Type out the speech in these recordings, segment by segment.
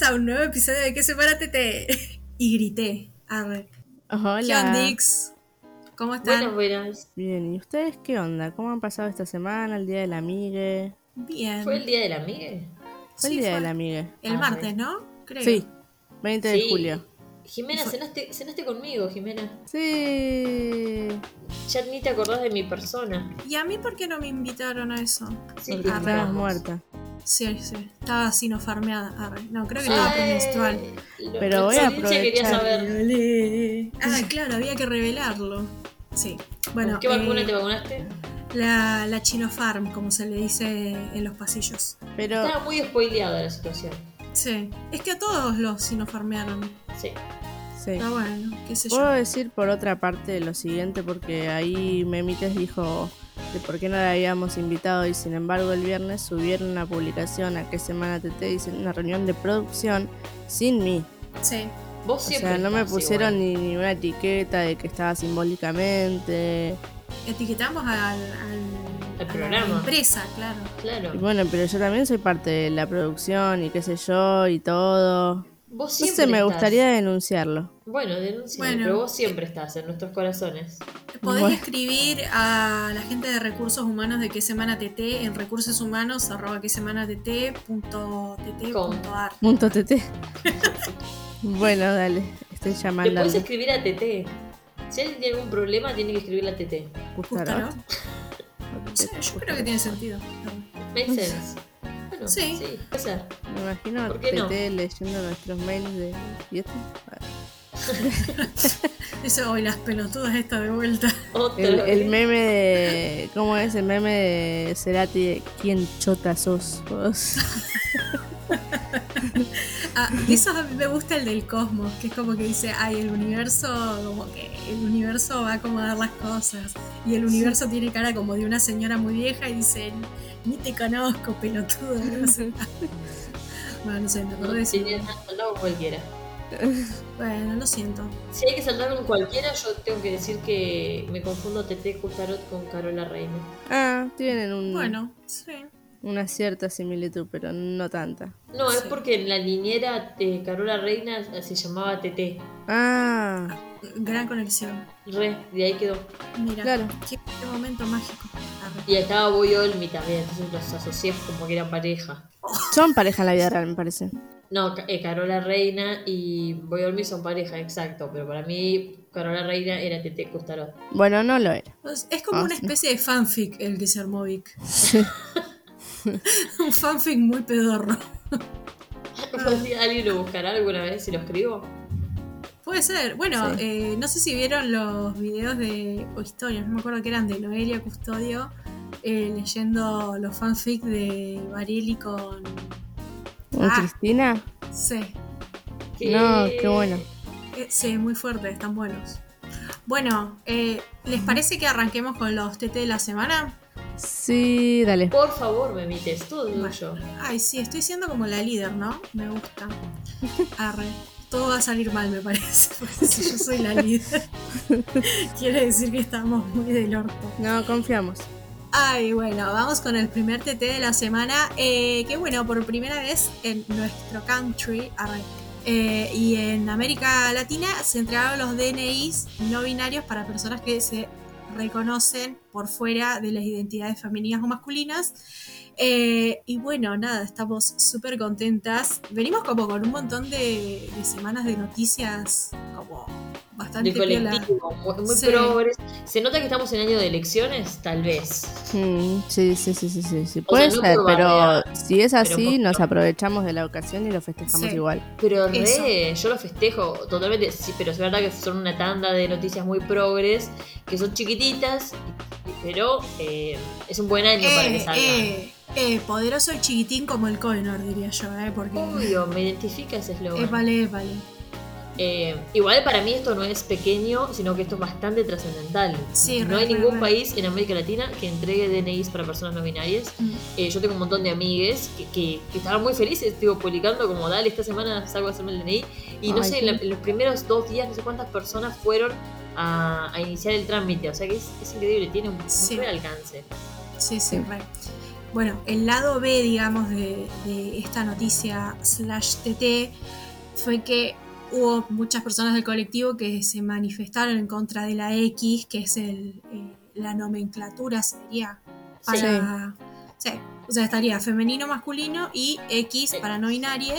bienvenidos a un nuevo episodio de Que Sepárate Y grité. A ver. Hola. ¿Qué ondix? ¿Cómo están? Buenas, buenas. Bien, ¿y ustedes qué onda? ¿Cómo han pasado esta semana, el día de la amigue? Bien. ¿Fue el día de la amiga? Fue el día fue de la amigue. El Ah, martes, ¿no? Creo. Sí, 20 de julio. Jimena, cenaste, cenaste conmigo, Jimena. Sí. Ya ni te acordás de mi persona. ¿Y a mí por qué no me invitaron a eso? Sí, Porque estabas muerta. Sí, sí. Estaba sinofarmeada. Arre. No, creo que Ay, estaba premenstrual. Pero voy a aprovechar. Ah, claro, había que revelarlo. Sí. Bueno, ¿Con qué vacuna eh, te vacunaste? la, la Chinofarm, como se le dice en los pasillos. Pero Estaba muy spoileada la situación. Sí. Es que a todos los sinofarmearon. Sí. sí. Está bueno, qué sé Puedo yo. decir por otra parte lo siguiente, porque ahí Memites dijo de por qué no la habíamos invitado y sin embargo el viernes subieron una publicación a qué semana TT dicen una reunión de producción sin mí. Sí. Vos O siempre sea, no me pusieron ni, ni una etiqueta de que estaba simbólicamente. Etiquetamos al, al, Al a la empresa, claro. Claro. Y bueno, pero yo también soy parte de la producción y qué sé yo y todo. Vos No siempre sé, me estás. gustaría denunciarlo. Bueno, denuncia, Bueno. pero vos siempre estás en nuestros corazones. Podés Bueno. escribir a la gente de recursos humanos de qué semana TT en recursos humanos arroba qué semana TT punto TT Com. punto ar. Punto TT. bueno, dale, estoy Le llamando. puedes escribir a TT. Si alguien tiene algún problema, tiene que escribirle a TT. Justo, ¿no? No sé, yo creo que tiene sentido. Make sense. Sí. sí, puede ser. Me imagino ¿Por qué TT no? leyendo nuestros mails de... ¿Y esto? Eso hoy las pelotudas esta de vuelta. Otra El, el meme de... ¿Cómo es? El meme de Cerati de ¿Quién chota sos vos? Ah, eso a mí me gusta el del cosmos, que es como que dice, ay, el universo, como que el universo va a acomodar las cosas. Y el universo tiene cara como de una señora muy vieja y dice, ni te conozco, pelotudo. No sé. bueno, no sé, me acordé de eso. cualquiera. Bueno, lo siento. Si hay que saltar con cualquiera, yo tengo que decir que me confundo TT Justarot con Carola Reina. Ah, tienen un, Bueno, sí. Una cierta similitud, pero no tanta. No, es Sí. porque en la niñera de Carola Reina se llamaba TT. Ah, Gran conexión. Re, de ahí quedó. Mira, Claro. qué, qué momento mágico. Arre. Y estaba Boy Olmi también, entonces los asocié como que eran pareja. son pareja en la vida real, me parece. No, eh, Carola Reina y Boy Olmi son pareja, exacto. Pero para mí, Carola Reina era TT Justarot. Bueno, no lo era. Es como Ah, una sí. especie de fanfic el que se armó Vic. Un fanfic muy pedorro. ¿Alguien lo buscará alguna vez si lo escribo? Puede ser. Bueno, Sí. eh, no sé si vieron los videos de, o historias, no me acuerdo que eran de Noelia Custodio, eh, leyendo los fanfic de Barili con... ¿Con Ah. Cristina? Sí, No, qué bueno. eh, sí, muy fuerte, están buenos. Bueno, eh, ¿les parece que arranquemos con los TT de la semana? Sí, dale. Por favor, me emites, todo tuyo. Ay, sí, estoy siendo como la líder, ¿no? Me gusta. Arre. Todo va a salir mal, me parece. Porque si yo soy la líder, quiere decir que estamos muy del orto. No, confiamos. Ay, bueno, vamos con el primer TT de la semana. eh, que bueno, por primera vez en nuestro country arre, eh, y en América Latina se entregaron los DNIs no binarios para personas que se reconocen por fuera de las identidades femeninas o masculinas. Eh, y bueno, nada, estamos súper contentas. Venimos como con un montón de, de semanas de noticias como bastante piola. colectivo, muy, muy Sí. progres. ¿Se nota que estamos en año de elecciones? Tal vez. Mm, sí, sí, sí, sí, sí, Puede sea, no ser, pero si es así, nos aprovechamos de la ocasión y lo festejamos Sí. igual. Pero re, yo lo festejo totalmente. Sí, pero es verdad que son una tanda de noticias muy progres, que son chiquititas, pero eh, es un buen año para que Eh, salgan. eh, eh, poderoso y chiquitín como el Cohenor, diría yo, ¿eh? Porque. Obvio, me identifica ese eslogan. Épale, épale. Eh, igual para mí esto no es pequeño, sino que esto es bastante trascendental. Sí, no hay ningún país en América Latina que entregue DNIs para personas no binarias. Mm. Eh, yo tengo un montón de amigues que, que- que estaban muy felices, digo, publicando como, dale, esta semana salgo a hacerme el DNI. Y no Ay, sé, sí. en, la- en los primeros dos días, no sé cuántas personas fueron a, a iniciar el trámite. O sea que es, es increíble, tiene un, Sí. re alcance. Sí, sí, Sí. re. bueno, el lado B, digamos, de, de esta noticia slash TT fue que hubo muchas personas del colectivo que se manifestaron en contra de la X, que es el, eh, la nomenclatura, sería para... Sí. O sea, estaría femenino, masculino y X para no binario.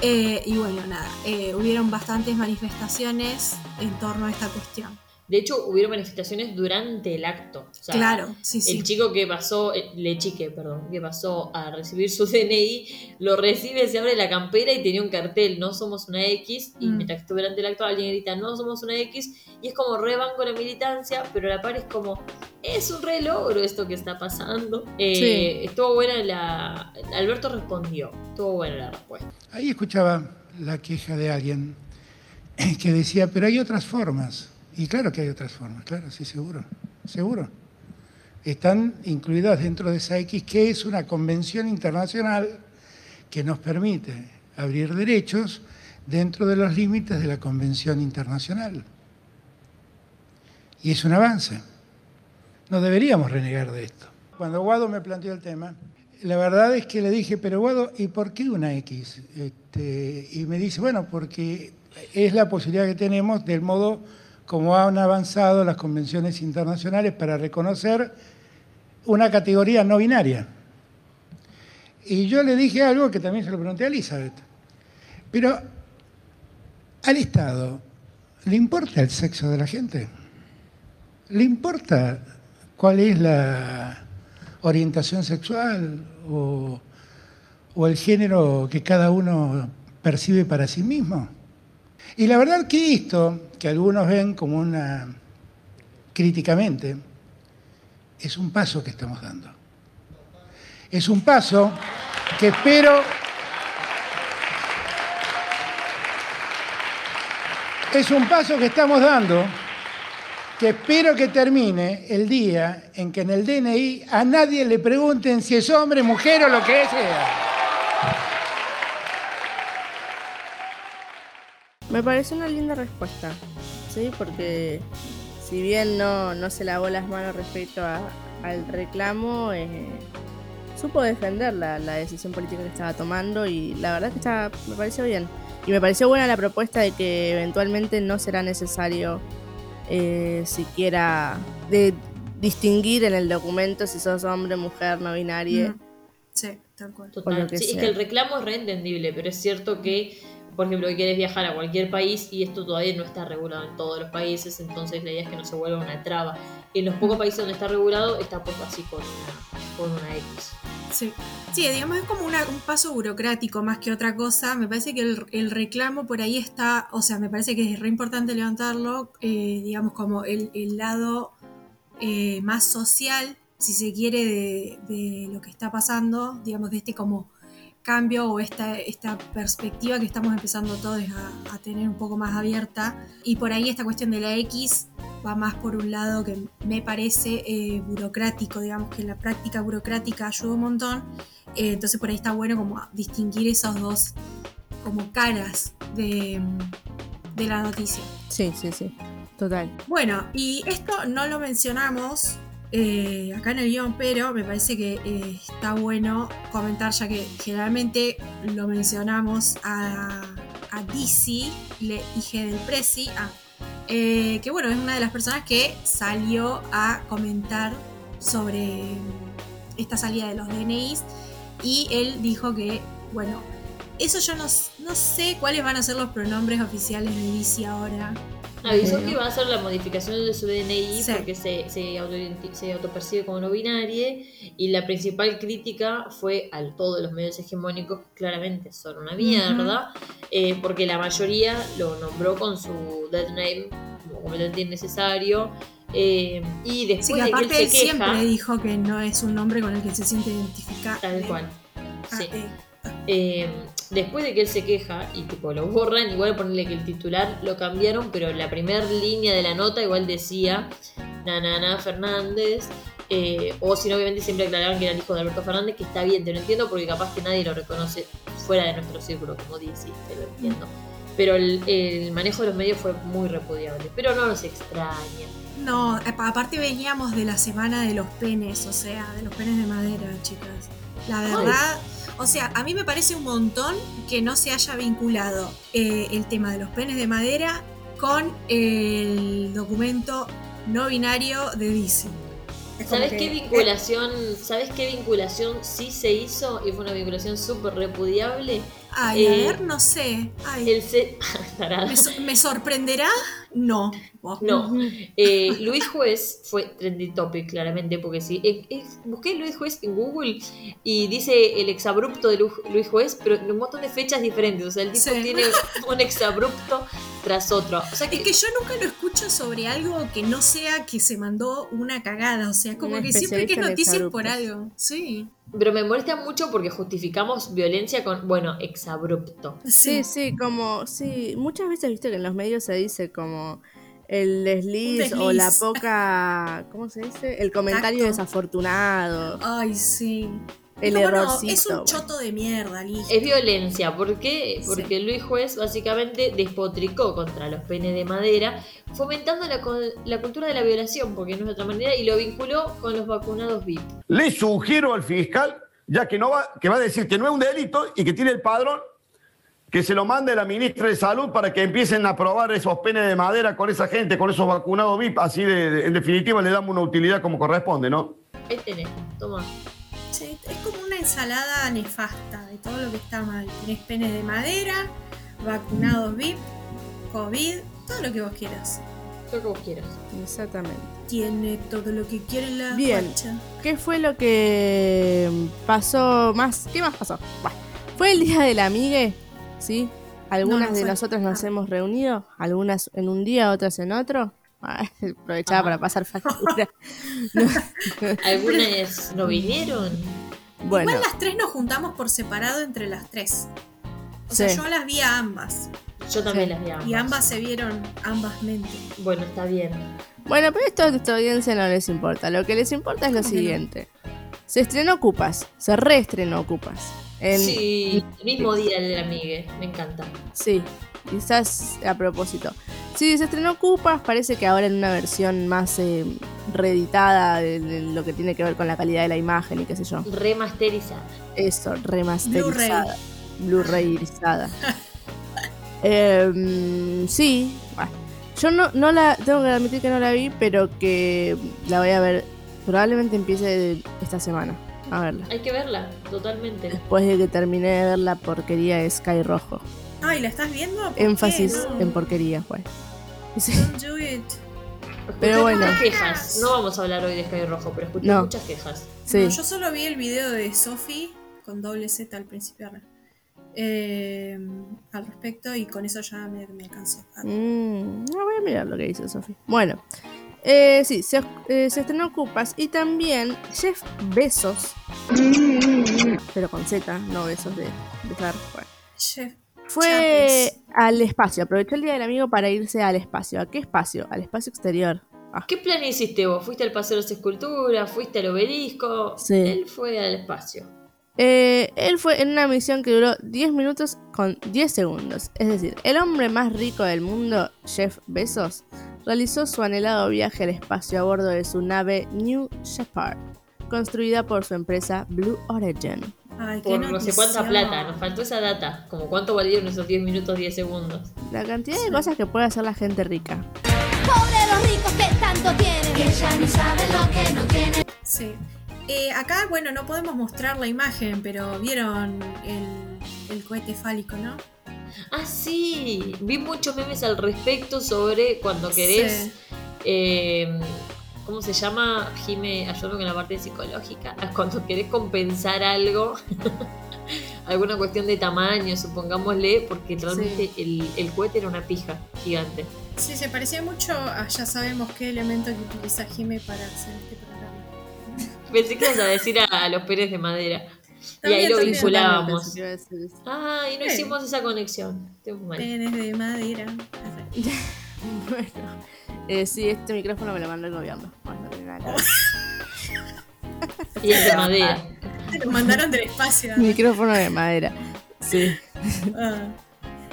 Eh, y bueno, nada, eh, hubieron bastantes manifestaciones en torno a esta cuestión. De hecho, hubieron manifestaciones durante el acto. claro, sí, sí. El chico que pasó, eh, le chique, perdón, que pasó a recibir su DNI, lo recibe, se abre la campera y tenía un cartel, no somos una X, y mm. mientras que durante el acto alguien grita, no somos una X, y es como re con la militancia, pero la par es como, es un re logro esto que está pasando. Eh, estuvo buena la... Alberto respondió, estuvo buena la respuesta. Ahí escuchaba la queja de alguien que decía, pero hay otras formas y claro que hay otras formas, claro, sí, seguro, seguro. Están incluidas dentro de esa X, que es una convención internacional que nos permite abrir derechos dentro de los límites de la convención internacional. Y es un avance. No deberíamos renegar de esto. Cuando Guado me planteó el tema, la verdad es que le dije, pero Guado, ¿y por qué una X? Este, y me dice, bueno, porque es la posibilidad que tenemos del modo como han avanzado las convenciones internacionales para reconocer una categoría no binaria. Y yo le dije algo que también se lo pregunté a Elizabeth. Pero al Estado, ¿le importa el sexo de la gente? ¿Le importa cuál es la orientación sexual o, o el género que cada uno percibe para sí mismo? Y la verdad que esto, que algunos ven como una críticamente, es un paso que estamos dando. Es un paso que espero es un paso que estamos dando que espero que termine el día en que en el DNI a nadie le pregunten si es hombre, mujer o lo que sea. Me parece una linda respuesta, ¿sí? Porque si bien no, no se lavó las manos respecto al reclamo, eh, supo defender la, decisión política que estaba tomando y la verdad que está, me pareció bien. Y me pareció buena la propuesta de que eventualmente no será necesario eh, siquiera de distinguir en el documento si sos hombre, mujer, no binaria. Sí, tal cual. Total. Sí, es que el reclamo es reentendible, pero es cierto que por ejemplo, que quieres viajar a cualquier país y esto todavía no está regulado en todos los países, entonces la idea es que no se vuelva una traba. En los pocos países donde está regulado está puesto así con una, con una X. Sí. sí, digamos, es como un paso burocrático más que otra cosa. Me parece que el, reclamo por ahí está, o sea, me parece que es re importante levantarlo, eh, digamos, como el, lado eh, más social, si se quiere, de, de, lo que está pasando, digamos, de este como cambio o esta, esta perspectiva que estamos empezando todos a, tener un poco más abierta. Y por ahí esta cuestión de la X va más por un lado que me parece eh, burocrático, digamos que la práctica burocrática ayuda un montón. Eh, entonces por ahí está bueno como distinguir esos dos como caras de, de la noticia. Sí, sí, sí. Total. Bueno, y esto no lo mencionamos, eh, acá en el guion, pero me parece que eh, está bueno comentar, ya que generalmente lo mencionamos a, a Dizzy, le dije del Prezi, ah, eh, que bueno, es una de las personas que salió a comentar sobre esta salida de los DNIs y él dijo que, bueno, eso yo no, no sé cuáles van a ser los pronombres oficiales de Dizzy ahora. Avisó que iba a hacer la modificación de su DNI porque se, se, auto, se autopercibe como no binaria y la principal crítica fue a todos los medios hegemónicos que claramente son una mierda eh, porque la mayoría lo nombró con su dead name como completamente innecesario eh, y después de que él, se queja, siempre dijo que no es un nombre con el que se siente identificado. Tal cual. Sí. Eh, después de que él se queja y tipo lo borran, igual ponerle que el titular lo cambiaron, pero la primera línea de la nota igual decía Nanana Fernández. Eh, o si no, obviamente siempre aclararon que era el hijo de Alberto Fernández, que está bien, te lo entiendo porque capaz que nadie lo reconoce fuera de nuestro círculo, como dice, te lo entiendo. Pero el, manejo de los medios fue muy repudiable, pero no nos extraña. No, apa- aparte veníamos de la semana de los penes, o sea, de los penes de madera, chicas. La verdad, o sea, a mí me parece un montón que no se haya vinculado eh, el tema de los penes de madera con el documento no binario de como ¿Sabes que- qué vinculación, ¿sabes qué vinculación sí se hizo? Y fue una vinculación súper repudiable. Ay, a eh, ver, no sé. Ay, El se... Tarada. ¿me, so- me sorprenderá? No. No, eh, Luis Juez fue trending topic claramente porque sí. Eh, eh, busqué Luis Juez en Google y dice el exabrupto de Lu- Luis Juez, pero en un montón de fechas diferentes. O sea, el tipo Sí. tiene un exabrupto tras otro. O sea que, Es que yo nunca lo escucho sobre algo que no sea que se mandó una cagada. O sea, como que siempre que es noticias por algo. Sí. pero me molesta mucho porque justificamos violencia con, bueno, exabrupto. Sí, sí, como, sí, muchas veces viste que en los medios se dice como el desliz, o la poca, ¿cómo se dice? El comentario Tacto. desafortunado, Ay, sí. el No, bueno, errorcito. es un choto de mierda, listo. Es violencia, ¿por qué? Sí. Porque Luis Juez básicamente despotricó contra los penes de madera, fomentando la cultura de la violación, porque no es de otra manera, y lo vinculó con los vacunados VIP. Le sugiero al fiscal, ya que, no va, que va a decir que no es un delito y que tiene el padrón, que se lo mande la ministra de Salud para que empiecen a probar esos penes de madera con esa gente, con esos vacunados VIP. Así, de, de- en definitiva, le damos una utilidad como corresponde, ¿no? Ahí tenés, toma. Sí, es como una ensalada nefasta de todo lo que está mal. Tenés penes de madera, vacunados VIP, COVID, todo lo que vos quieras. Lo que vos quieras. Exactamente. Tiene todo lo que quiere la Bien. ¿Qué fue lo que pasó más? ¿Qué más pasó? Bueno, fue el día del amigue, ¿sí? Algunas No, no de nosotras nos Ah. hemos reunido, algunas en un día, otras en otro. Aprovechaba Ah. para pasar factura. ¿Algunas no vinieron? bueno, Igual las tres nos juntamos por separado entre las tres. O sea, yo las vi a ambas. Yo también Sí. las vi ambas. Y ambas se vieron ambas mente. Bueno, está bien. bueno, pero esto a nuestra audiencia no les importa. Lo que les importa es lo siguiente. Se estrenó Ocupas, se reestrenó Ocupas. En, Sí, el mismo día del amigue, me encanta. Sí, quizás a propósito. Sí, se estrenó Cupas, parece que ahora en una versión más eh, reeditada de, de lo que tiene que ver con la calidad de la imagen y qué sé yo. Remasterizada. Eso, remasterizada. Blu-rayizada. Em, sí, bueno, yo no, no la, tengo que admitir que no la vi, pero que la voy a ver, probablemente empiece esta semana a verla. Hay que verla, totalmente. Después de que terminé de ver la porquería de Sky Rojo. Ay, ¿la estás viendo? ¿Por qué? Énfasis No. en porquería, güey. Sí. Don't do it. Pero Escuché bueno. muchas quejas. No vamos a hablar hoy de Sky Rojo, pero escuché No. muchas quejas. Sí. No, yo solo vi el video de Sophie con doble Z al principio eh, al respecto y con eso ya me, me alcanzó. Ah, Mm, no voy a mirar lo que dice Sofi. Bueno, eh, sí, se, eh, se estrenó Cupas y también Jeff Besos, pero con Z, no besos de besar. Bueno, Chef, fue Chapis. al espacio, aprovechó el día del amigo para irse al espacio. ¿A qué espacio? Al espacio exterior. Ah, ¿Qué plan hiciste vos? ¿Fuiste al Paseo de las Esculturas? ¿Fuiste al obelisco? Sí. Él fue al espacio. Eh, él fue en una misión que duró 10 minutos con 10 segundos. Es decir, el hombre más rico del mundo, Jeff Bezos, realizó su anhelado viaje al espacio a bordo de su nave New Shepard, construida por su empresa Blue Origin. Ay, qué Por no sé cuánta plata. Nos faltó esa data. Como cuánto valieron esos 10 minutos, 10 segundos. La cantidad de cosas que puede hacer la gente rica. Pobre los ricos que tanto tienen. Que ya ni saben lo que no tienen. Sí. Eh, acá, bueno, no podemos mostrar la imagen, pero vieron el, el cohete fálico, ¿no? Ah, sí. Vi muchos memes al respecto sobre cuando querés. Sí. eh, ¿Cómo se llama? Jime, ayúdame con la parte psicológica. Cuando querés compensar algo. alguna cuestión de tamaño, supongámosle, porque realmente el, el cohete era una pija gigante. Sí, se parecía mucho a ya sabemos qué elemento que utiliza Jime para hacer este. Pensé que ibas a decir a, a los peres de madera. y ahí lo vinculábamos. Ah, y no hicimos esa conexión. Penes de madera. Bueno, eh, sí, este micrófono me lo mandó el gobierno. Bueno, no. Y es de madera. Te lo mandaron del espacio. Micrófono de madera. Sí. Ah.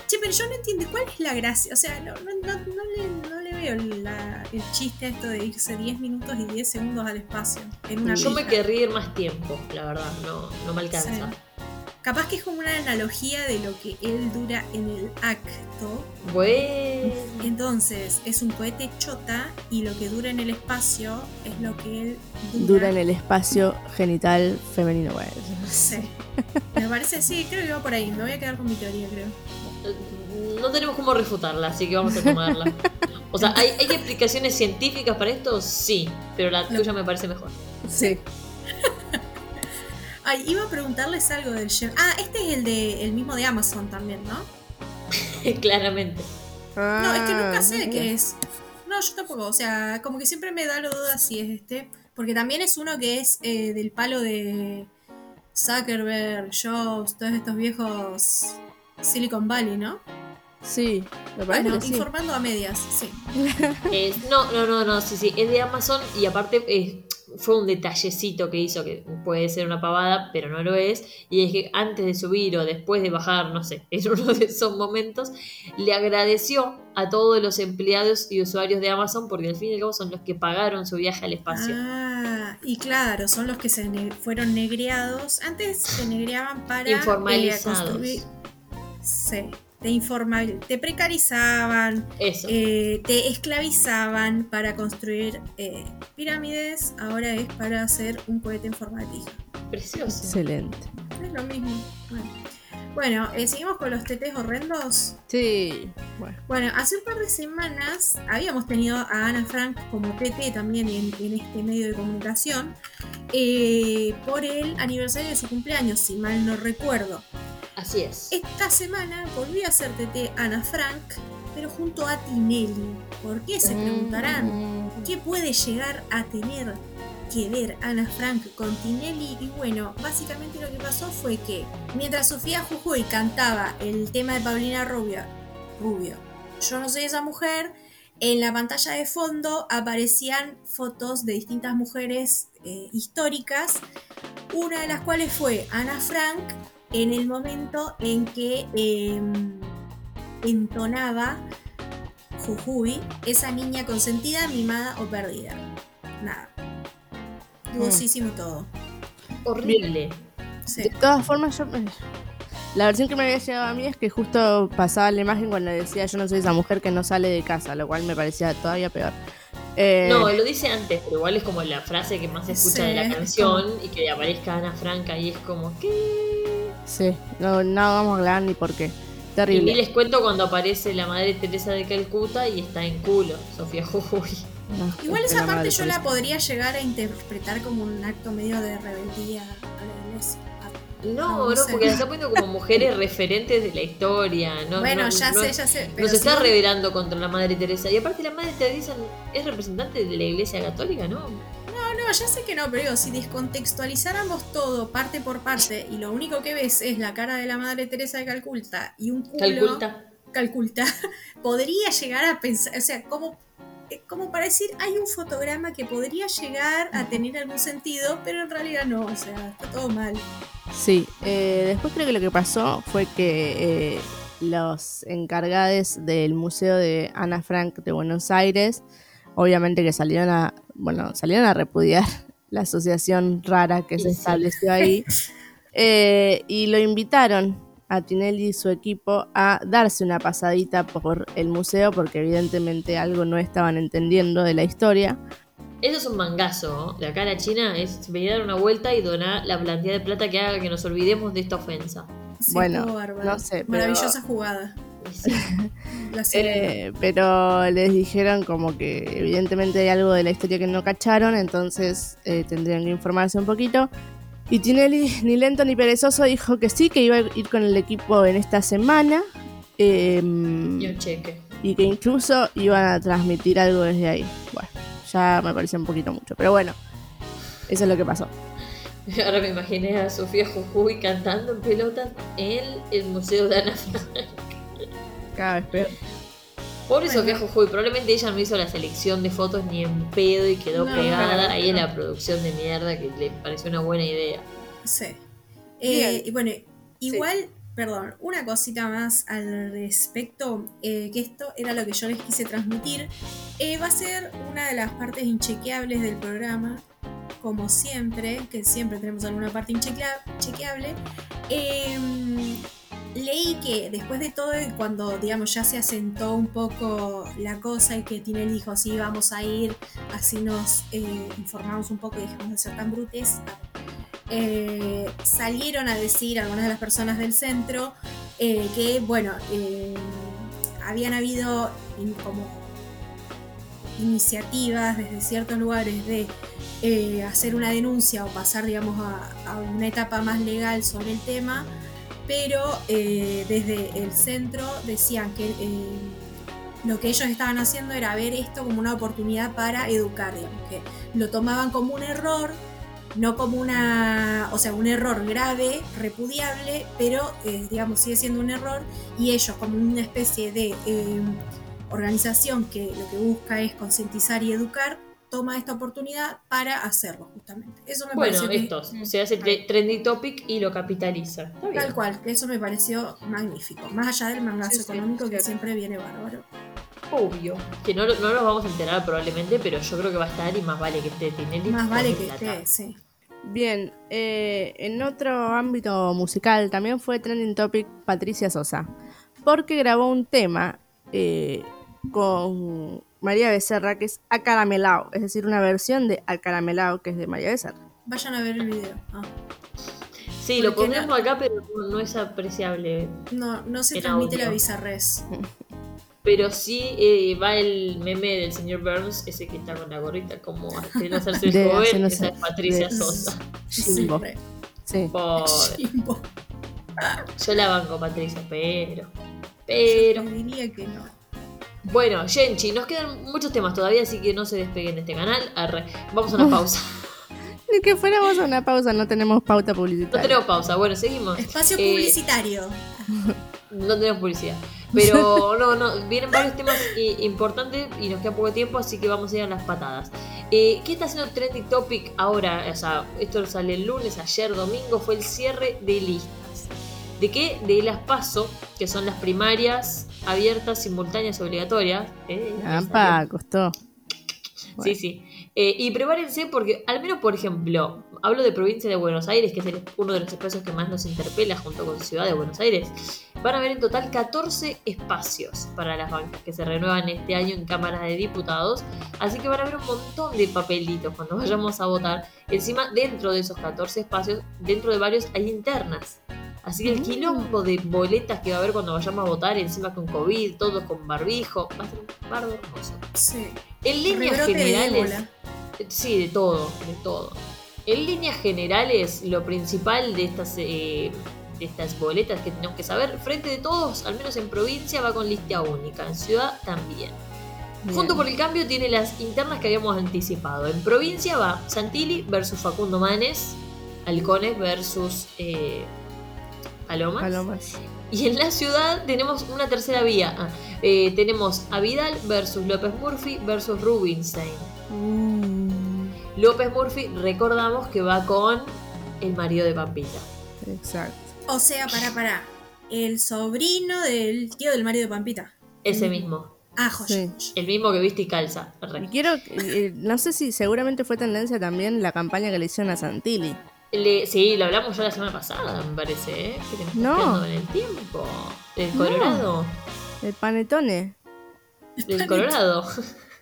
Che, pero yo no entiendo cuál es la gracia. O sea, no, no, no, no le, la- el chiste esto de irse 10 minutos y 10 segundos al espacio. En una Yo me querría ir más tiempo, la verdad, no, no me alcanza. Sí. Capaz que es como una analogía de lo que él dura en el acto. Bueno, Entonces, es un cohete chota y lo que dura en el espacio es lo que él dura, Dura en el espacio genital femenino. Bueno, Sí. Me parece, sí, creo que va por ahí. Me voy a quedar con mi teoría, creo. no tenemos cómo refutarla, así que vamos a tomarla. O sea, ¿hay, ¿hay explicaciones científicas para esto? Sí, pero la tuya me parece mejor. sí. Ay, iba a preguntarles algo del Shem. Ah, este es el de el mismo de Amazon también, ¿no? Claramente. No, es que nunca sé de Ah, qué es. No, yo tampoco. O sea, como que siempre me da la duda si es este. Porque también es uno que es eh, del palo de Zuckerberg, Jobs, todos estos viejos Silicon Valley, ¿no? Sí, me parece Bueno, que sí. informando a medias, sí. Eh, no, no, no, no, sí, sí, es de Amazon y aparte eh, fue un detallecito que hizo que puede ser una pavada, pero no lo es. Y es que antes de subir o después de bajar, no sé, en uno de esos momentos, le agradeció a todos los empleados y usuarios de Amazon porque al fin y al cabo son los que pagaron su viaje al espacio. Ah, y claro, son los que se ne- fueron negreados. Antes se negreaban para eh, Informalizados. construir. Sí, te informal, te precarizaban, eh, te esclavizaban para construir eh, pirámides. Ahora es para hacer un cohete en forma de. Precioso. Excelente. Es lo mismo. Bueno, bueno eh, seguimos con los tetés horrendos. Sí, bueno. Bueno, hace un par de semanas habíamos tenido a Ana Frank como TT también en, en este medio de comunicación eh, por el aniversario de su cumpleaños, si mal no recuerdo. Así es. Esta semana volví a ser TT Ana Frank, pero junto a Tinelli. ¿Por qué? Se preguntarán. ¿Qué puede llegar a tener que ver Ana Frank con Tinelli? Y bueno, básicamente lo que pasó fue que mientras Sofía Jujuy cantaba el tema de Paulina Rubio, Rubio, yo no soy esa mujer, en la pantalla de fondo aparecían fotos de distintas mujeres eh, históricas, una de las cuales fue Ana Frank en el momento en que em, entonaba Jujuy, esa niña consentida, mimada o perdida. Nada. Dudosísimo todo. Horrible. Sí. De todas formas, yo. La versión que me había llegado a mí es que justo pasaba la imagen cuando decía yo no soy esa mujer que no sale de casa, lo cual me parecía todavía peor. Eh, No, lo dice antes, pero igual es como la frase que más se escucha Sí, de la canción y que aparezca Ana Franca y es como, ¿qué? Sí, no, no vamos a hablar ni por qué. Y ni Terrible. les cuento cuando aparece la madre Teresa de Calcuta y está en culo, Sofía Jujuy. No, Igual es esa parte madre yo la podría llegar a interpretar como un acto medio de rebeldía a la iglesia. No, No, porque la está poniendo como mujeres referentes de la historia. No, bueno, no, ya no- sé, ya sé. Pero Nos está si revelando contra la madre Teresa. Y aparte la madre Teresa es representante de la iglesia católica, ¿no? No, ya sé que no, pero digo, si descontextualizáramos todo parte por parte y lo único que ves es la cara de la madre Teresa de Calculta y un culo. Calculta. Calculta, podría llegar a pensar, o sea, como, eh, como para decir, hay un fotograma que podría llegar a tener algún sentido, pero en realidad no, o sea, está todo mal. Sí, eh, después creo que lo que pasó fue que eh, los encargados del Museo de Ana Frank de Buenos Aires, obviamente que salieron a, bueno, salieron a repudiar la asociación rara que se sí. estableció ahí, eh, y lo invitaron a Tinelli y su equipo a darse una pasadita por el museo porque evidentemente algo no estaban entendiendo de la historia. Eso es un mangazo. De acá a la China es venir a dar una vuelta y donar la cantidad de plata que haga que nos olvidemos de esta ofensa. Sí, Bueno, no sé, pero- Maravillosa jugada. Sí. La. Eh, pero les dijeron como que evidentemente hay algo de la historia que no cacharon, entonces eh, tendrían que informarse un poquito. Y Tinelli, ni lento ni perezoso, dijo que sí, que iba a ir con el equipo en esta semana. eh, y un cheque. Y que incluso iban a transmitir algo desde ahí. Bueno, ya me pareció un poquito mucho, pero bueno, eso es lo que pasó. Ahora me imaginé a Sofía Jujuy cantando en pelotas en el Museo de Ana Frank. Cada vez peor. Pobre Bueno. Sofía Jujuy, probablemente ella no hizo la selección de fotos ni en pedo y quedó No, pegada no, ahí en la producción de mierda que le pareció una buena idea. Sí. Eh, y bueno, igual perdón, una cosita más al respecto, eh, que esto era lo que yo les quise transmitir. Eh, va a ser una de las partes inchequeables del programa, como siempre, que siempre tenemos alguna parte inchequeable. Em, leí que después de todo, cuando digamos ya se asentó un poco la cosa y que tiene el hijo, sí, vamos a ir, así nos eh, informamos un poco y dejamos de ser tan brutes. Eh, salieron a decir algunas de las personas del centro eh, que, bueno, habían habido como iniciativas desde ciertos lugares de hacer una denuncia o pasar, digamos, a, a una etapa más legal sobre el tema pero eh, desde el centro decían que eh, lo que ellos estaban haciendo era ver esto como una oportunidad para educar, digamos, que lo tomaban como un error, no como una, o sea, un error grave, repudiable, pero eh, digamos sigue siendo un error y ellos como una especie de organización que lo que busca es concientizar y educar, toma esta oportunidad para hacerlo, justamente. Eso me bueno, pareció esto, se hace trendy topic y lo capitaliza. Tal cual, que eso me pareció magnífico. Más allá del mangazo económico que siempre viene bárbaro. Obvio. Que no, no nos vamos a enterar probablemente, pero yo creo que va a estar y más vale que esté Tinelli. Más vale que esté, sí. Bien, eh, en otro ámbito musical también fue trending topic Patricia Sosa, porque grabó un tema eh, con María Becerra, que es Acaramelao, es decir, una versión de Acaramelao que es de María Becerra. Vayan a ver el video. Ah. Sí, lo ponemos acá, pero no, es apreciable. No, no se transmite la bizarrés. Pero sí eh, va el meme del señor Burns, ese que está con la gorrita como no hacerse joven, esa es Patricia Sosa. Sí. sí. Yo la banco, Patricia, pero. Pero. Yo diría que no. Bueno, Genchi, nos quedan muchos temas todavía, así que no se despeguen de este canal. Vamos a una pausa. Ni que fuéramos a una pausa, no tenemos pauta publicitaria. No tenemos pausa, bueno, seguimos. Espacio eh, publicitario. No tenemos publicidad. Pero no, no, vienen varios temas importantes y nos queda poco tiempo, así que vamos a ir a las patadas. Eh, ¿Qué está haciendo Trending Topic ahora? O sea, esto sale el lunes, ayer domingo, fue el cierre de listas. ¿De qué? De las PASO, que son las primarias abiertas, simultáneas, obligatorias. Eh, costó. Sí, sí. Eh, y prepárense porque, al menos por ejemplo, hablo de provincia de Buenos Aires, que es uno de los espacios que más nos interpela junto con Ciudad de Buenos Aires. Van a haber en total 14 espacios para las bancas que se renuevan este año en cámaras de diputados. Así que van a haber un montón de papelitos cuando vayamos a votar. Encima, dentro de esos 14 espacios, dentro de varios hay internas. Así que el mm. quilombo de boletas que va a haber cuando vayamos a votar, encima con COVID, todos con barbijo, va a ser un bardo hermoso. Sí. En líneas generales. sí, de todo, de todo. En líneas generales, lo principal de estas, eh, de estas boletas que tenemos que saber, frente de todos, al menos en provincia, va con lista única, en ciudad también. Junto por el cambio tiene las internas que habíamos anticipado. En provincia va Santilli versus Facundo Manes, Halcones versus eh, Palomas. Y en la ciudad tenemos una tercera vía. Ah, eh, tenemos a Vidal versus López Murphy versus Rubinstein. Mm. López Murphy, recordamos que va con el marido de Pampita. Exacto. O sea, para, para. El sobrino del tío del marido de Pampita. Ese mismo. Ah, sí. El mismo que viste y calza. Y quiero, eh, no sé si seguramente fue tendencia también la campaña que le hicieron a Santilli sí, lo hablamos ya la semana pasada, me parece, ¿eh? Que te no. en el tiempo. ¿El Colorado? El panetone. ¿El Colorado?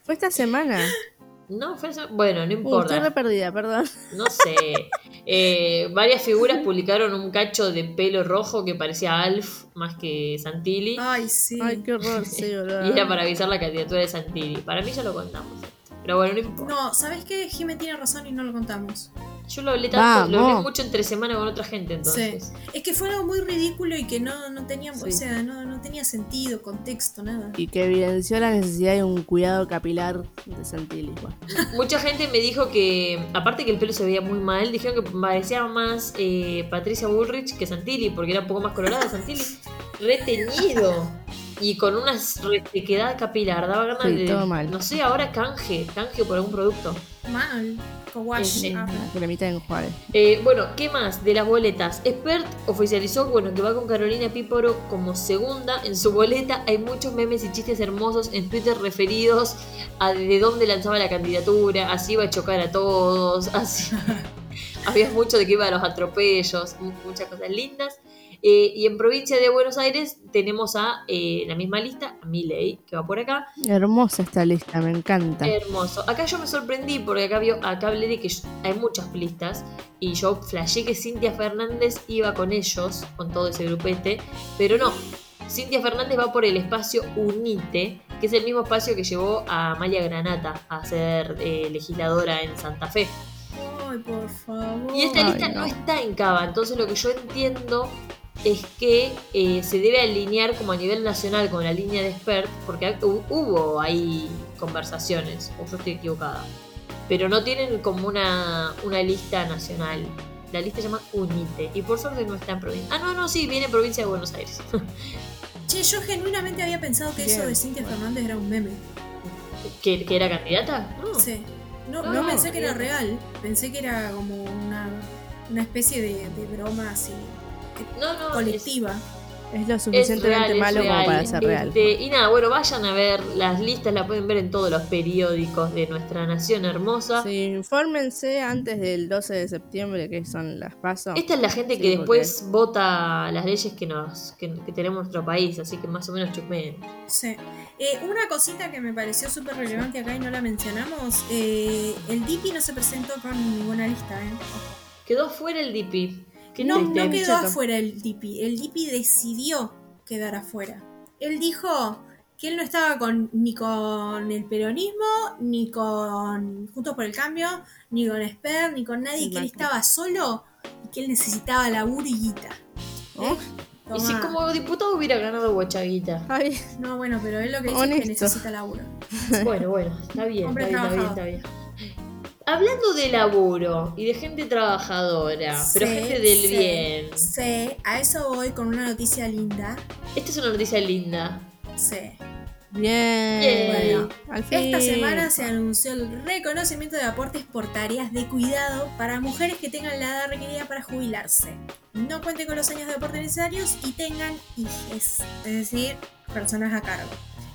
Fue esta semana. No, fue Bueno, no uh, importa. estoy perdida, perdón. No sé. Eh, varias figuras publicaron un cacho de pelo rojo que parecía Alf más que Santilli. Ay, sí. Ay, qué horror, sí, Y era para avisar la candidatura de Santilli. Para mí ya lo contamos. Pero bueno, no importa. No, ¿sabes qué? Jimé tiene razón y no lo contamos. Yo lo hablé tanto, lo hablé mucho entre semana con otra gente entonces. Sí. Es que fue algo muy ridículo y que no, no tenía, o sea, no, no, tenía sentido, contexto, nada. Y que evidenció la necesidad de un cuidado capilar de Santilli. Mucha gente me dijo que, aparte que el pelo se veía muy mal, dijeron que parecía más eh, Patricia Bullrich que Santilli, porque era un poco más colorada Santilli. Reteñido. Y con una resequedad capilar. Daba ganas Sí, de. todo mal. No sé, ahora canje, canje por algún producto. Mal. Cowash. Eh, Ah. Eh, bueno, ¿qué más de las boletas? Expert oficializó bueno, que va con Carolina Píporo como segunda en su boleta. Hay muchos memes y chistes hermosos en Twitter referidos a de dónde lanzaba la candidatura, así iba a chocar a todos, así. Había mucho de que iba a los atropellos, mu- muchas cosas lindas. Eh, y en provincia de Buenos Aires tenemos a eh, la misma lista, a Milei, que va por acá. Hermosa esta lista, me encanta. Hermoso. Acá yo me sorprendí porque acá, vio, acá hablé de que hay muchas listas y yo flashé que Cintia Fernández iba con ellos, con todo ese grupete, pero no. Cintia Fernández va por el espacio UNITE, que es el mismo espacio que llevó a Amalia Granata a ser eh, legisladora en Santa Fe. Ay, por favor. Y esta Ay, lista no. no. está en Cava, entonces lo que yo entiendo es que eh, se debe alinear como a nivel nacional con la línea de expert, porque hubo ahí conversaciones, o yo estoy equivocada, pero no tienen como una, una lista nacional. La lista se llama UNITE, y por suerte no está en provincia. Ah, no, no, sí, viene en provincia de Buenos Aires. Che, yo genuinamente había pensado que eso de Cintia bueno. Fernández era un meme. ¿Que, que era candidata? No. Sí. No, No, pensé que era real. Pensé que era como una, una especie de, de broma así No, no, es- colectiva. Es lo Es suficientemente es malo como para ser real. Este, y nada, bueno, vayan a ver las listas, la pueden ver en todos los periódicos de nuestra nación hermosa. Sí, infórmense antes del 12 de septiembre, que son las pasos. Esta es la gente Sí, que porque- después vota las leyes que nos que, que tenemos en nuestro país, así que más o menos chupeen. Sí. Eh, una cosita que me pareció súper relevante acá y no la mencionamos. eh, el Dipi no se presentó con ninguna lista, ¿eh? Quedó fuera el DP. Qué No, triste. no quedó chato. afuera el Dipi. El Dipi decidió quedar afuera. Él dijo que él no estaba con, ni con el peronismo, ni con Juntos por el Cambio, ni con Esper, ni con nadie, Sí, que él estaba solo y que él necesitaba laburo y guita. Oh, Y si como diputado hubiera ganado Guachaguita. Ay, No, bueno, pero él lo que dice es que Honesto. necesita laburo. Bueno, bueno, está bien, Hombre está bien, está bien, está bien. Hablando de laburo y de gente trabajadora, pero gente del sí, bien. Sí, a eso voy con una noticia linda. Esta es una noticia linda. Sí. bien. Bueno, al fin. Esta semana se anunció el reconocimiento de aportes por tareas de cuidado para mujeres que tengan la edad requerida para jubilarse, no cuenten con los años de aporte necesarios y tengan hijes, es decir, personas a cargo.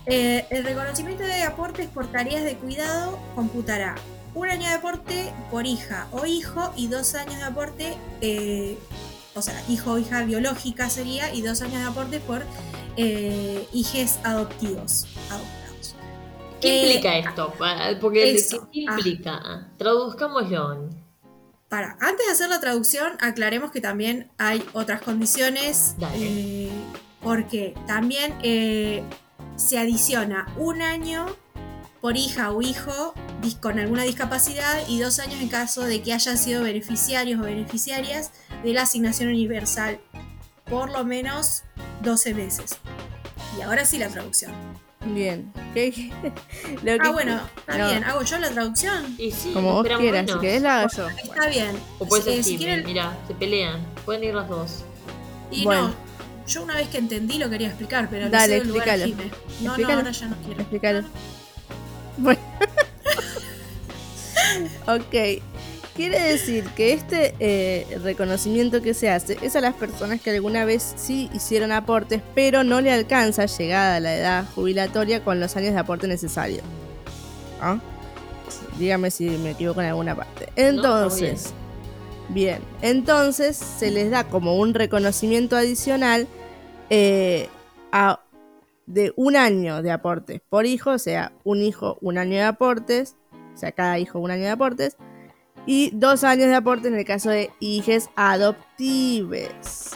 Eh, el reconocimiento de aportes por tareas de cuidado computará un año de aporte por hija o hijo y dos años de aporte, eh, o sea, hijo o hija biológica sería, y dos años de aporte por eh, hijes adoptivos. adoptados. ¿Qué Eh, implica esto? Porque eso. ¿qué Ah. implica? Traduzcámoslo. Para, antes de hacer la traducción, aclaremos que también hay otras condiciones. Dale. eh, porque también se adiciona un año por hija o hijo con alguna discapacidad y dos años en caso de que hayan sido beneficiarios o beneficiarias de la asignación universal. Por lo menos 12 meses. Y ahora sí la traducción. Bien. Ah, bueno, está no, bien. ¿Hago yo la traducción? Y sí, Como vos quieras, si menos. querés la hago yo. Está bien. O puede ser Eh, si Jimmy, quieren- mira, se pelean. Pueden ir las dos. Y Bueno. no, yo una vez que entendí lo quería explicar, pero le Dale, cedo el lugar a explícalo. Jime. No, Explícalo. no, ahora ya no quiero. Explícalo. Bueno. ok. Quiere decir que este eh, reconocimiento que se hace es a las personas que alguna vez sí hicieron aportes, pero no le alcanza llegada a la edad jubilatoria con los años de aporte necesarios. ¿Ah? Dígame si me equivoco en alguna parte. Entonces, bien, entonces se les da como un reconocimiento adicional eh, a de un año de aportes por hijo, o sea, un hijo, un año de aportes, o sea, cada hijo un año de aportes, y dos años de aportes en el caso de hijes adoptives.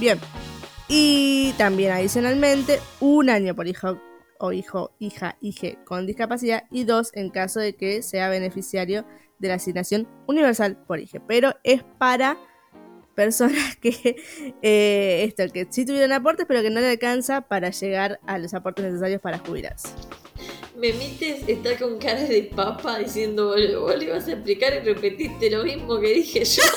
Bien. Y también adicionalmente, un año por hijo o hijo, hija, hije con discapacidad y dos en caso de que sea beneficiario de la asignación universal por hijo. Pero es para personas que eh, esto, que sí tuvieron aportes, pero que no le alcanza para llegar a los aportes necesarios para jubilarse. Memites está con cara de papa diciendo, "Boludo, vos le ibas a explicar y repetiste lo mismo que dije yo.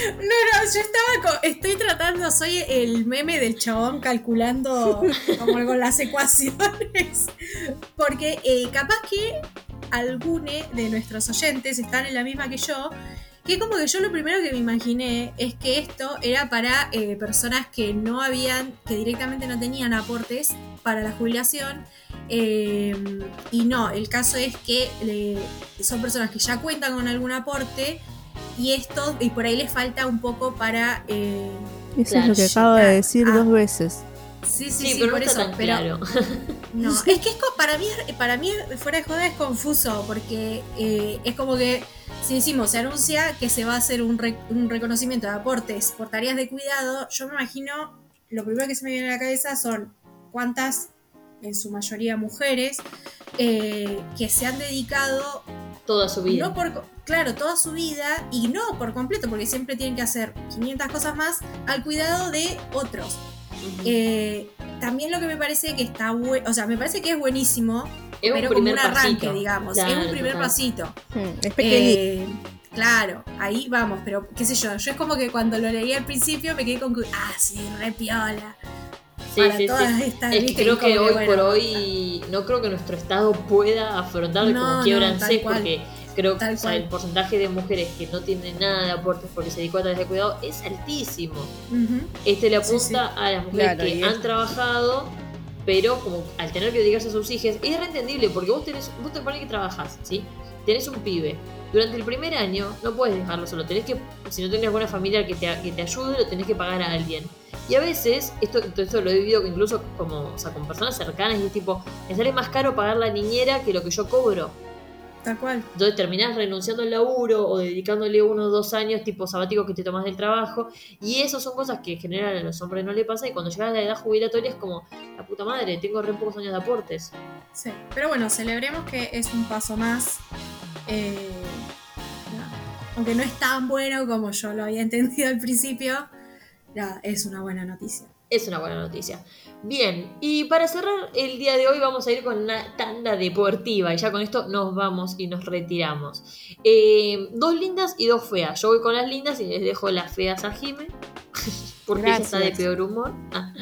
No, no, yo estaba con- estoy tratando, soy el meme del chabón calculando como con las ecuaciones. Porque eh, capaz que alguno de nuestros oyentes están en la misma que yo. Que como que yo lo primero que me imaginé es que esto era para eh, personas que no habían, que directamente no tenían aportes para la jubilación. eh, y no, el caso es que eh, son personas que ya cuentan con algún aporte y esto, y por ahí les falta un poco para. eh, Eso Claro, es lo que acabo de decir a- dos veces. Sí, sí, Sí, pero por no está eso. tan pero claro. no, es que es para mí, para mí, fuera de joda, es confuso, porque eh, es como que si decimos, se anuncia que se va a hacer un, re- un reconocimiento de aportes por tareas de cuidado, yo me imagino, lo primero que se me viene a la cabeza son cuántas, en su mayoría mujeres, eh, que se han dedicado Toda su vida. no por, co- claro, toda su vida y no por completo, porque siempre tienen que hacer 500 cosas más al cuidado de otros. Eh, también lo que me parece que está bueno, o sea, me parece que es buenísimo, es pero un como un arranque, pasito. digamos, Claro, es un primer pasito. Hmm, Es pequeñito. Eh, claro, ahí vamos, pero qué sé yo, yo es como que cuando lo leí al principio me quedé con que, ah, sí, re piola. Sí, para sí, todas sí. estas, Es creo que hoy bueno, por hoy no creo que nuestro estado pueda afrontar No, como no, tal cual. porque creo que o sea, el porcentaje de mujeres que no tienen nada de aportes porque se dedicó a tareas de cuidado es altísimo. Este le Sí, apunta a las mujeres Claro, que han es- trabajado, pero como al tener que dedicarse a sus hijos, y es reentendible porque vos tenés, vos te pones que trabajas, ¿sí? Tenés un pibe. Durante el primer año no puedes dejarlo solo, tenés que, si no tenés buena familia que te, que te ayude, lo tenés que pagar a alguien. Y a veces, esto, esto lo he vivido incluso como, o sea, con personas cercanas, y es tipo, me sale más caro pagar la niñera que lo que yo cobro. Tal cual. Entonces terminás renunciando al laburo o dedicándole uno o dos años tipo sabáticos que te tomas del trabajo. Y eso son cosas que en general a los hombres no le pasa y cuando llegas a la edad jubilatoria es como, la puta madre, tengo re pocos años de aportes. Sí, pero bueno, celebremos que es un paso más. eh, aunque no es tan bueno como yo lo había entendido al principio, nada, es una buena noticia. Es una buena noticia. Bien, y para cerrar el día de hoy vamos a ir con una tanda deportiva y ya con esto nos vamos y nos retiramos. Eh, dos lindas y dos feas. Yo voy con las lindas y les dejo las feas a Jime, porque ella está de peor humor. Ah.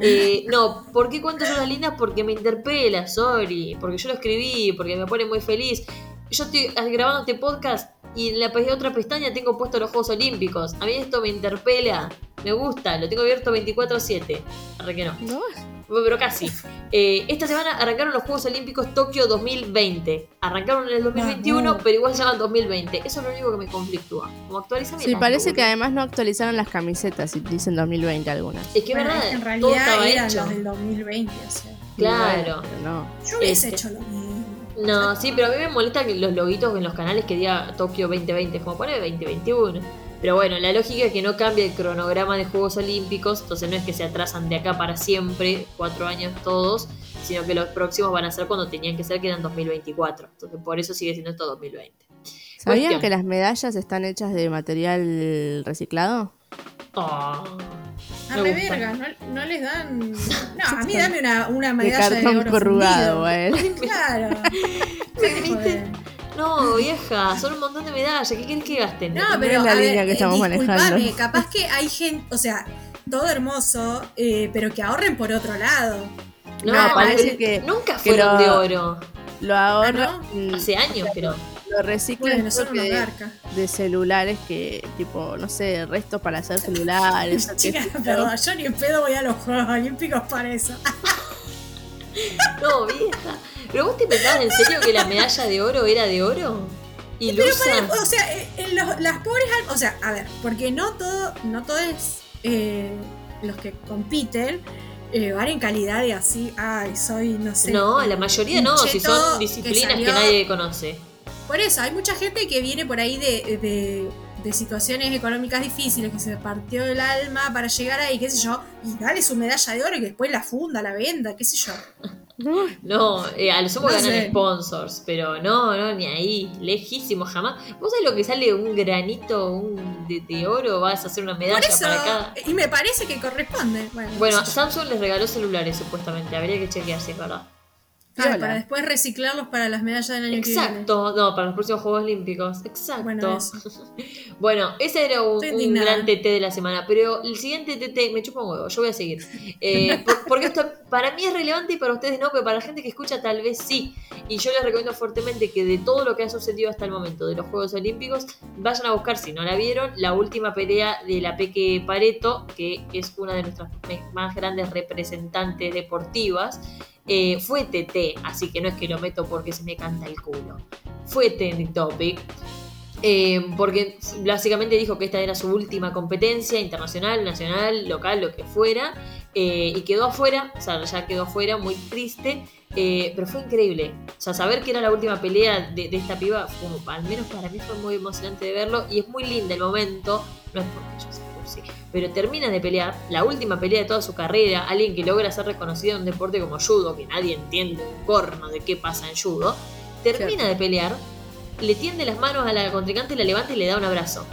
Eh, no, ¿por qué cuento yo las lindas? Porque me interpela, sorry, porque yo lo escribí, porque me pone muy feliz. Yo estoy grabando este podcast y en la otra pestaña tengo puesto los Juegos Olímpicos. A mí esto me interpela, me gusta, lo tengo abierto 24-7. Arre que no. ¿No? Pero casi. Eh, esta semana arrancaron los Juegos Olímpicos Tokio 2020. Arrancaron en el 2021, Vamos. pero igual se llaman 2020. Eso es lo único que me conflictúa. Como actualizame Sí, parece que además no actualizaron las camisetas y dicen 2020 algunas. Es que Bueno, verdad, es que en todo realidad estaba eran hecho. los del 2020, o sea. Claro. No. Yo hubiese Este. hecho lo mismo. No, sí, pero a mí me molesta que los loguitos en los canales que diga Tokio 2020, como pone 2021. Pero bueno, la lógica es que no cambia el cronograma de Juegos Olímpicos, entonces no es que se atrasan de acá para siempre, cuatro años todos, sino que los próximos van a ser cuando tenían que ser, que eran 2024. Entonces por eso sigue siendo esto 2020. ¿Sabían Cuestión. que las medallas están hechas de material reciclado? Oh, A Me re gusta. verga, no, no les dan. No, a mí dame una, una De medalla de, cartón oro corrugado, güey. Claro. No, vieja, son un montón de medallas, ¿qué querés que gasten? No, No pero es la a línea ver, que eh, estamos manejando. capaz que hay gente, o sea, todo hermoso, eh, pero que ahorren por otro lado. No, No, parece que- nunca que fueron lo- de oro. Lo ahorran, Hace años, pero. Lo reciclan Bueno, que de, marca. de celulares que, tipo, no sé, restos para hacer celulares. Chica, perdón, yo ni en pedo voy a los Juegos Olímpicos para eso. No, vieja. ¿Pero vos te pensabas en serio que la medalla de oro era de oro? Ilusa. O sea, eh, en los- las pobres, o sea, a ver, porque no todo, no todo es eh, los que compiten eh, van en calidad de así, ay, soy, no sé. No, la mayoría no, si son disciplinas que, salió- nadie conoce. Por eso, hay mucha gente que viene por ahí de, de- de situaciones económicas difíciles, que se partió el alma para llegar ahí, qué sé yo, y dale su medalla de oro y que después la funda, la venda, qué sé yo. No, eh, a lo sumo No ganan sé. sponsors, pero no, no, ni ahí, lejísimo, jamás. ¿Vos sabés lo que sale un granito un de, de oro? Vas a hacer una medalla Por eso, para cada. y me parece que corresponde. Bueno, Bueno, qué sé yo. Samsung les regaló celulares supuestamente, habría que chequear si es verdad. Piola. para después reciclarlos para las medallas del año que viene. Exacto, no, para los próximos Juegos Olímpicos. Exacto. Bueno, Bueno, ese era un, gran TT de la semana, pero el siguiente TT, me chupa un huevo, yo voy a seguir. Eh, por- porque esto para mí es relevante y para ustedes no, pero para la gente que escucha tal vez sí. Y yo les recomiendo fuertemente que de todo lo que ha sucedido hasta el momento de los Juegos Olímpicos, vayan a buscar, si no la vieron, la última pelea de la Peque Pareto, que es una de nuestras más grandes representantes deportivas. Eh, fue TT, así que no es que lo meto porque se me canta el culo. Fue trending topic. eh, porque básicamente dijo que esta era su última competencia internacional, nacional, local, lo que fuera. eh, y quedó afuera, o sea, ya quedó afuera, muy triste. Eh, pero fue increíble. O sea, saber que era la última pelea de, de esta piba, fue al menos para mí fue muy emocionante de verlo. Y es muy lindo el momento. No es porque yo sea cursi, pero termina de pelear, la última pelea de toda su carrera, alguien que logra ser reconocido en un deporte como judo, que nadie entiende un corno de qué pasa en judo, termina de pelear, le tiende las manos a la contrincante, la levanta y le da un abrazo.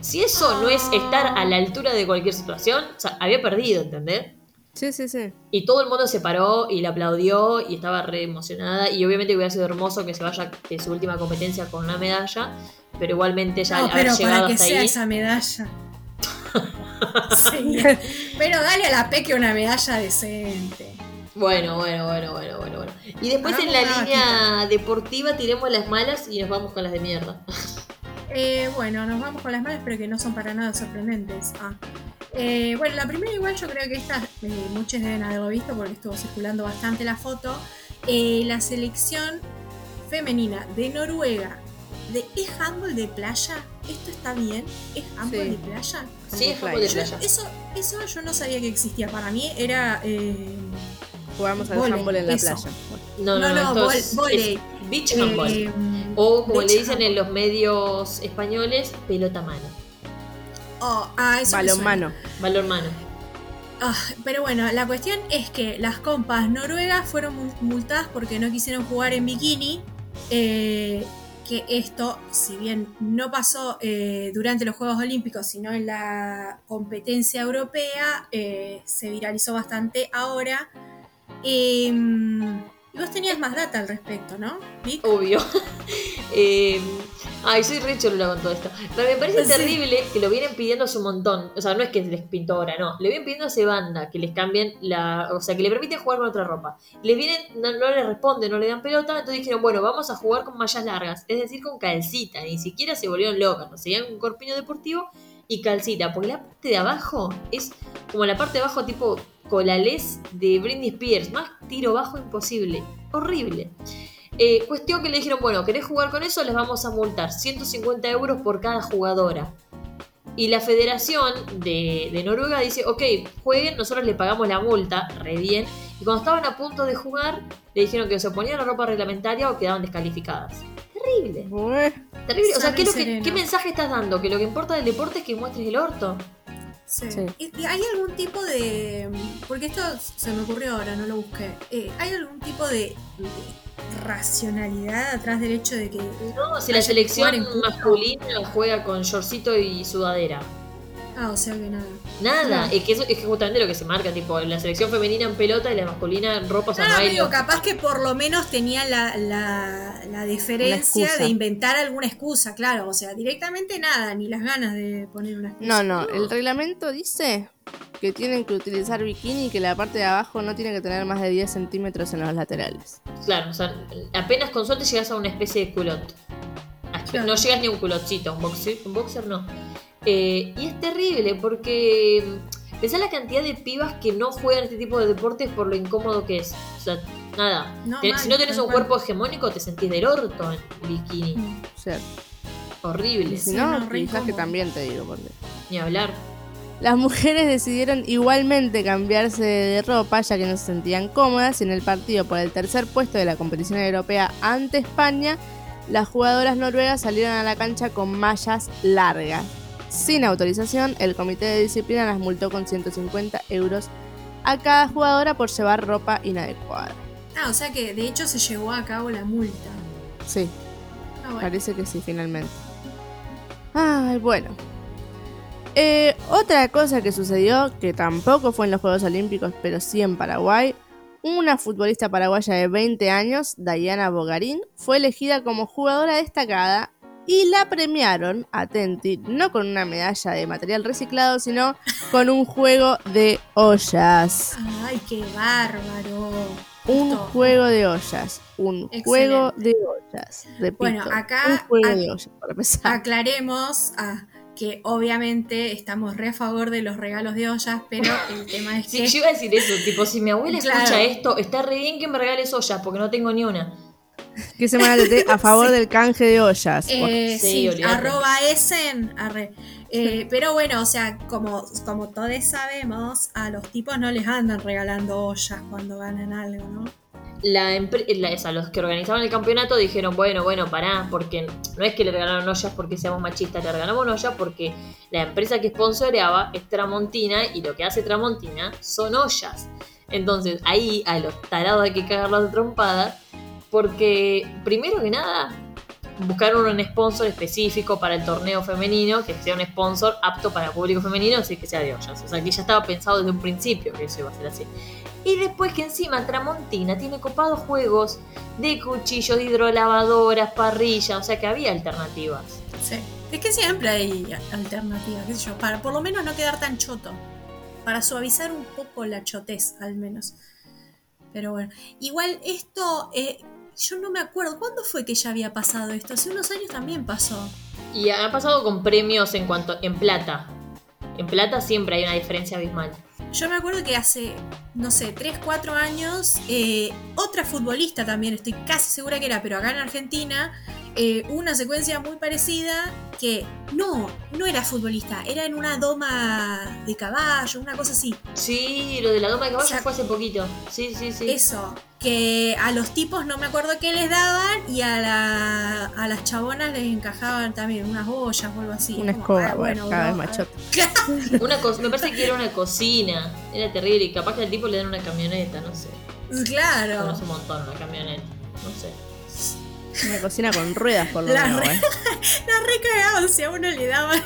Si eso no es estar a la altura de cualquier situación, o sea, había perdido, ¿entendés? Sí, sí, sí. Y todo el mundo se paró y la aplaudió y estaba re emocionada. Y obviamente hubiera sido hermoso que se vaya de su última competencia con una medalla. Pero igualmente ya No, al haber pero llegado para que hasta sea ahí. esa medalla. Sí. Pero dale a la Peque una medalla decente. Bueno, bueno, bueno, bueno, bueno, bueno. Y después en la línea deportiva tiremos las malas y nos vamos con las de mierda. Eh, bueno, nos vamos con las malas, pero que no son para nada sorprendentes. Ah. Eh, bueno, la primera igual yo creo que esta, eh, muchos deben haberlo visto porque estuvo circulando bastante la foto. Eh, la selección femenina de Noruega de ¿Es handball de playa? ¿Esto está bien? ¿Es handball Sí. de playa? Sí, es Handball de Yo- playa. eso, eso yo no sabía que existía. Para mí era. eh, Jugamos al handball en la eso. playa. No, no, No, no, es, es beach handball. eh, o como beach le dicen en los medios españoles, pelota mano. Oh, ah, eso. Balonmano. Valor mano. Ah, pero bueno, la cuestión es que las compas noruegas fueron mul- multadas porque no quisieron jugar en bikini. eh, que esto, si bien no pasó eh, durante los Juegos Olímpicos, sino en la competencia europea, eh, se viralizó bastante ahora. Em, y vos tenías más data al respecto, ¿no? Vic? Obvio. Eh, ay, soy re con todo esto. Pero me parece Sí. terrible que lo vienen pidiendo hace un montón. O sea, no es que les pintó ahora, no. Le vienen pidiendo hace banda que les cambien la. O sea, que le permiten jugar con otra ropa. Le vienen, no, no le responden, no le dan pelota. Entonces dijeron, bueno, vamos a jugar con mallas largas. Es decir, con calcita. Ni siquiera se volvieron locas. No seguían un corpiño deportivo y calcita. Porque la parte de abajo es como la parte de abajo tipo colales de Britney Spears. Más tiro bajo imposible. Horrible. Eh, cuestión que le dijeron, bueno, ¿querés jugar con eso? Les vamos a multar 150 euros por cada jugadora. Y la federación de, de Noruega dice, ok, jueguen, nosotros le pagamos la multa, re bien. Y cuando estaban a punto de jugar, le dijeron que o se ponían la ropa reglamentaria o quedaban descalificadas. Terrible, terrible. O sea, ¿qué, lo que-. ¿qué mensaje estás dando? Que lo que importa del deporte es que muestres el orto. Sí. Sí. ¿Y- y ¿Hay algún tipo de.? Porque esto se me ocurrió ahora, no lo busqué. Eh, ¿Hay algún tipo de, de racionalidad atrás del hecho de que. No, si la selección culo. masculina juega con shortcito y sudadera. Ah, o sea que nada. Nada, es que eso es que justamente lo que se marca, tipo, la selección femenina en pelota y la masculina en ropa, No, no no, digo, capaz que por lo menos tenía la, la, la deferencia excusa. de inventar alguna excusa, claro. O sea, directamente nada, ni las ganas de poner una No, excusa. no, el reglamento dice que tienen que utilizar bikini y que la parte de abajo no tiene que tener más de 10 centímetros en los laterales. Claro, o sea, apenas con suerte llegas a una especie de culot. No llegas ni a un culotcito, un boxer, un boxer no. Eh, y es terrible porque mm, pensá la cantidad de pibas que no juegan este tipo de deportes por lo incómodo que es. O sea, nada. No, Te- mal, si no tenés un cual. cuerpo hegemónico, te sentís del orto en bikini. Mm. O sea, Horrible. y si Sí, no, no, re quizás que también te digo, porque Ni hablar. Las mujeres decidieron igualmente cambiarse de ropa ya que no se sentían cómodas y en el partido por el tercer puesto de la competición europea ante España, las jugadoras noruegas salieron a la cancha con mallas largas. Sin autorización, el comité de disciplina las multó con 150 euros a cada jugadora por llevar ropa inadecuada. Ah, o sea que de hecho se llevó a cabo la multa. Sí, Ah, bueno. Parece que sí, finalmente. Ay, bueno. Eh, otra cosa que sucedió, que tampoco fue en los Juegos Olímpicos, pero sí en Paraguay, una futbolista paraguaya de 20 años, Diana Bogarín, fue elegida como jugadora destacada y la premiaron, atenti, no con una medalla de material reciclado, sino con un juego de ollas. Ay, qué bárbaro. Un juego de ollas. Un Excelente. juego de ollas. Repito, Bueno, acá- Un juego ac- de ollas, para empezar. Aclaremos ah, que obviamente estamos re a favor de los regalos de ollas, pero el tema es Sí, que. yo iba a decir eso, tipo, si mi abuela Claro. escucha esto, está re bien que me regales ollas, porque no tengo ni una. ¿Qué semana te a favor del canje de ollas? Eh, Sí, sí, arroba esen, arre. Eh, pero bueno, o sea, como, como todos sabemos, a los tipos no les andan regalando ollas cuando ganan algo, ¿no? La la- esa, los que organizaban el campeonato dijeron, bueno, bueno, pará, porque no es que le regalaron ollas porque seamos machistas, le regalamos ollas porque la empresa que sponsoreaba es Tramontina y lo que hace Tramontina son ollas. Entonces ahí a los tarados hay que cagarlos de trompada porque primero que nada buscaron un sponsor específico para el torneo femenino, que sea un sponsor apto para público femenino, así que sea de ollas. O sea que ya estaba pensado desde un principio que eso iba a ser así. Y después que encima Tramontina tiene copados juegos de cuchillos, de hidrolavadoras, parrillas, o sea que había alternativas. Sí. Es que siempre hay alternativas, qué sé yo, para por lo menos no quedar tan choto. Para suavizar un poco la chotez, al menos. Pero bueno, igual esto, eh, yo no me acuerdo, ¿cuándo fue que ya había pasado esto? Hace unos años también pasó. Y ha pasado con premios en cuanto en plata. En plata siempre hay una diferencia abismal. Yo me acuerdo que hace, no sé, 3, 4 años, eh, otra futbolista también, estoy casi segura que era, pero acá en Argentina, eh, una secuencia muy parecida que no, no era futbolista, era en una doma de caballo, una cosa así. Sí, lo de la doma de caballo O sea, fue hace poquito. Sí, sí, sí. Eso, que a los tipos no me acuerdo qué les daban y a, la, a las chabonas les encajaban también unas ollas o algo así. Una Como, escoba, ah, bueno, cada vez. Una me parece que era una cocina. Era terrible. Y capaz que al tipo le dan una camioneta, no sé. Claro. Conoce un montón una camioneta. No sé. Una cocina con ruedas, por lo menos. re- ¿eh? La re cagado, si a uno le daban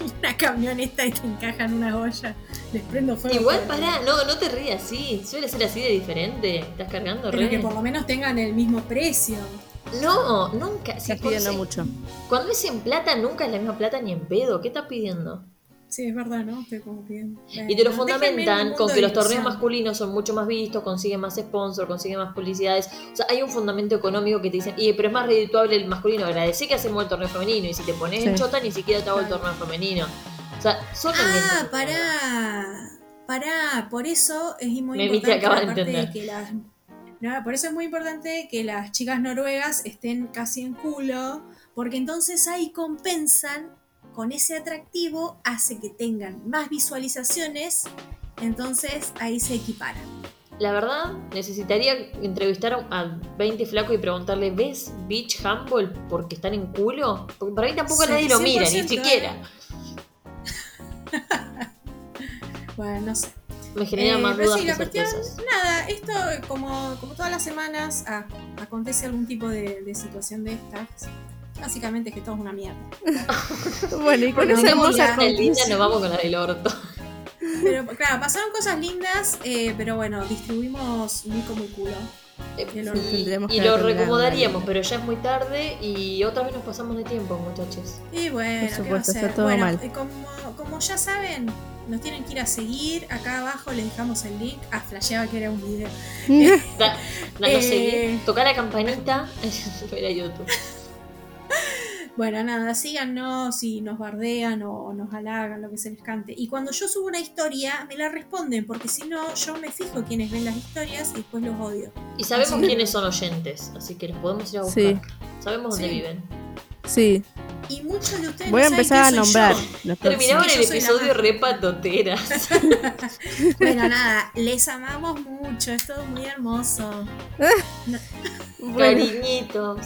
una camioneta y te encajan una olla, les prendo fuego. Igual por- pará, no, no te rías así. Suele ser así de diferente. Estás cargando Pero re. que por lo menos tengan el mismo precio. No, nunca. Si Estás pidiendo mucho. Cuando es en plata, nunca es la misma plata ni en pedo. ¿Qué estás pidiendo? Sí, es verdad, ¿no? Estoy como pidiendo. Y te lo fundamentan un con que los torneos masculinos son mucho más vistos, consiguen más sponsor, consiguen más publicidades. O sea, hay un fundamento económico que te dicen, y pero es más redituable el masculino. Agradecí que hacemos el torneo femenino. Y si te pones en chota, ni siquiera te hago el torneo femenino. O sea, son Ah, pará. Pará, por eso es muy te importante. acaba de entender. que las- no, por eso es muy importante que las chicas noruegas estén casi en culo, porque entonces ahí compensan con ese atractivo, hace que tengan más visualizaciones, entonces ahí se equiparan. La verdad, necesitaría entrevistar a 20 flacos y preguntarle, ¿ves Beach Humble porque están en culo? Porque para mí tampoco Sí, nadie lo mira, ni 100%, siquiera. Bueno, no sé. Me genera Eh, más dudas sí, que la cuestión, nada, esto como, como todas las semanas ah, acontece algún tipo de, de situación de estas. Básicamente es que todo es una mierda. Bueno, y con esa hermosa linda conclusión. nos vamos con la del orto. Pero claro, pasaron cosas lindas, eh, pero bueno, distribuimos muy como el culo. Eh, lo- y, y lo vale. pero ya es muy tarde y otra vez nos pasamos de tiempo, muchachos. Y bueno, Por ¿qué supuesto, va a está ser? todo bueno, mal. y como, como ya saben, nos tienen que ir a seguir. Acá abajo les dejamos el link. Ah, flasheaba que era un video. Da, danos Eh. seguir, toca la campanita, era YouTube. Bueno, nada, síganos si nos bardean o, o nos halagan, lo que se les cante. Y cuando yo subo una historia, me la responden, porque si no, yo me fijo quiénes ven las historias y después los odio. Y sabemos Así que- quiénes son oyentes, así que los podemos ir a buscar. Sí. Sabemos dónde Sí. viven. Sí, Y muchos de ustedes voy a no empezar a nombrar. Sí, el episodio más- re patoteras. Bueno, nada, les amamos mucho, es todo muy hermoso. Bueno, Cariñitos.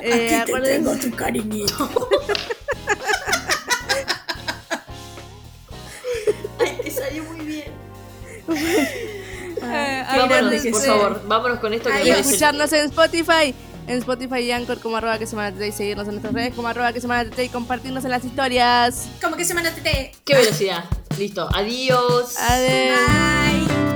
Eh, acuérdense- tu cariñito. Ay, te salió muy bien. Eh, Vámonos, por favor, vámonos con esto que Y escucharnos en Spotify. En Spotify y Anchor como arroba que semana TT y seguirnos en nuestras redes como arroba que semana TT y compartirnos en las historias. Como que semana tete. ¡Qué velocidad! Listo, adiós. Adiós. Bye.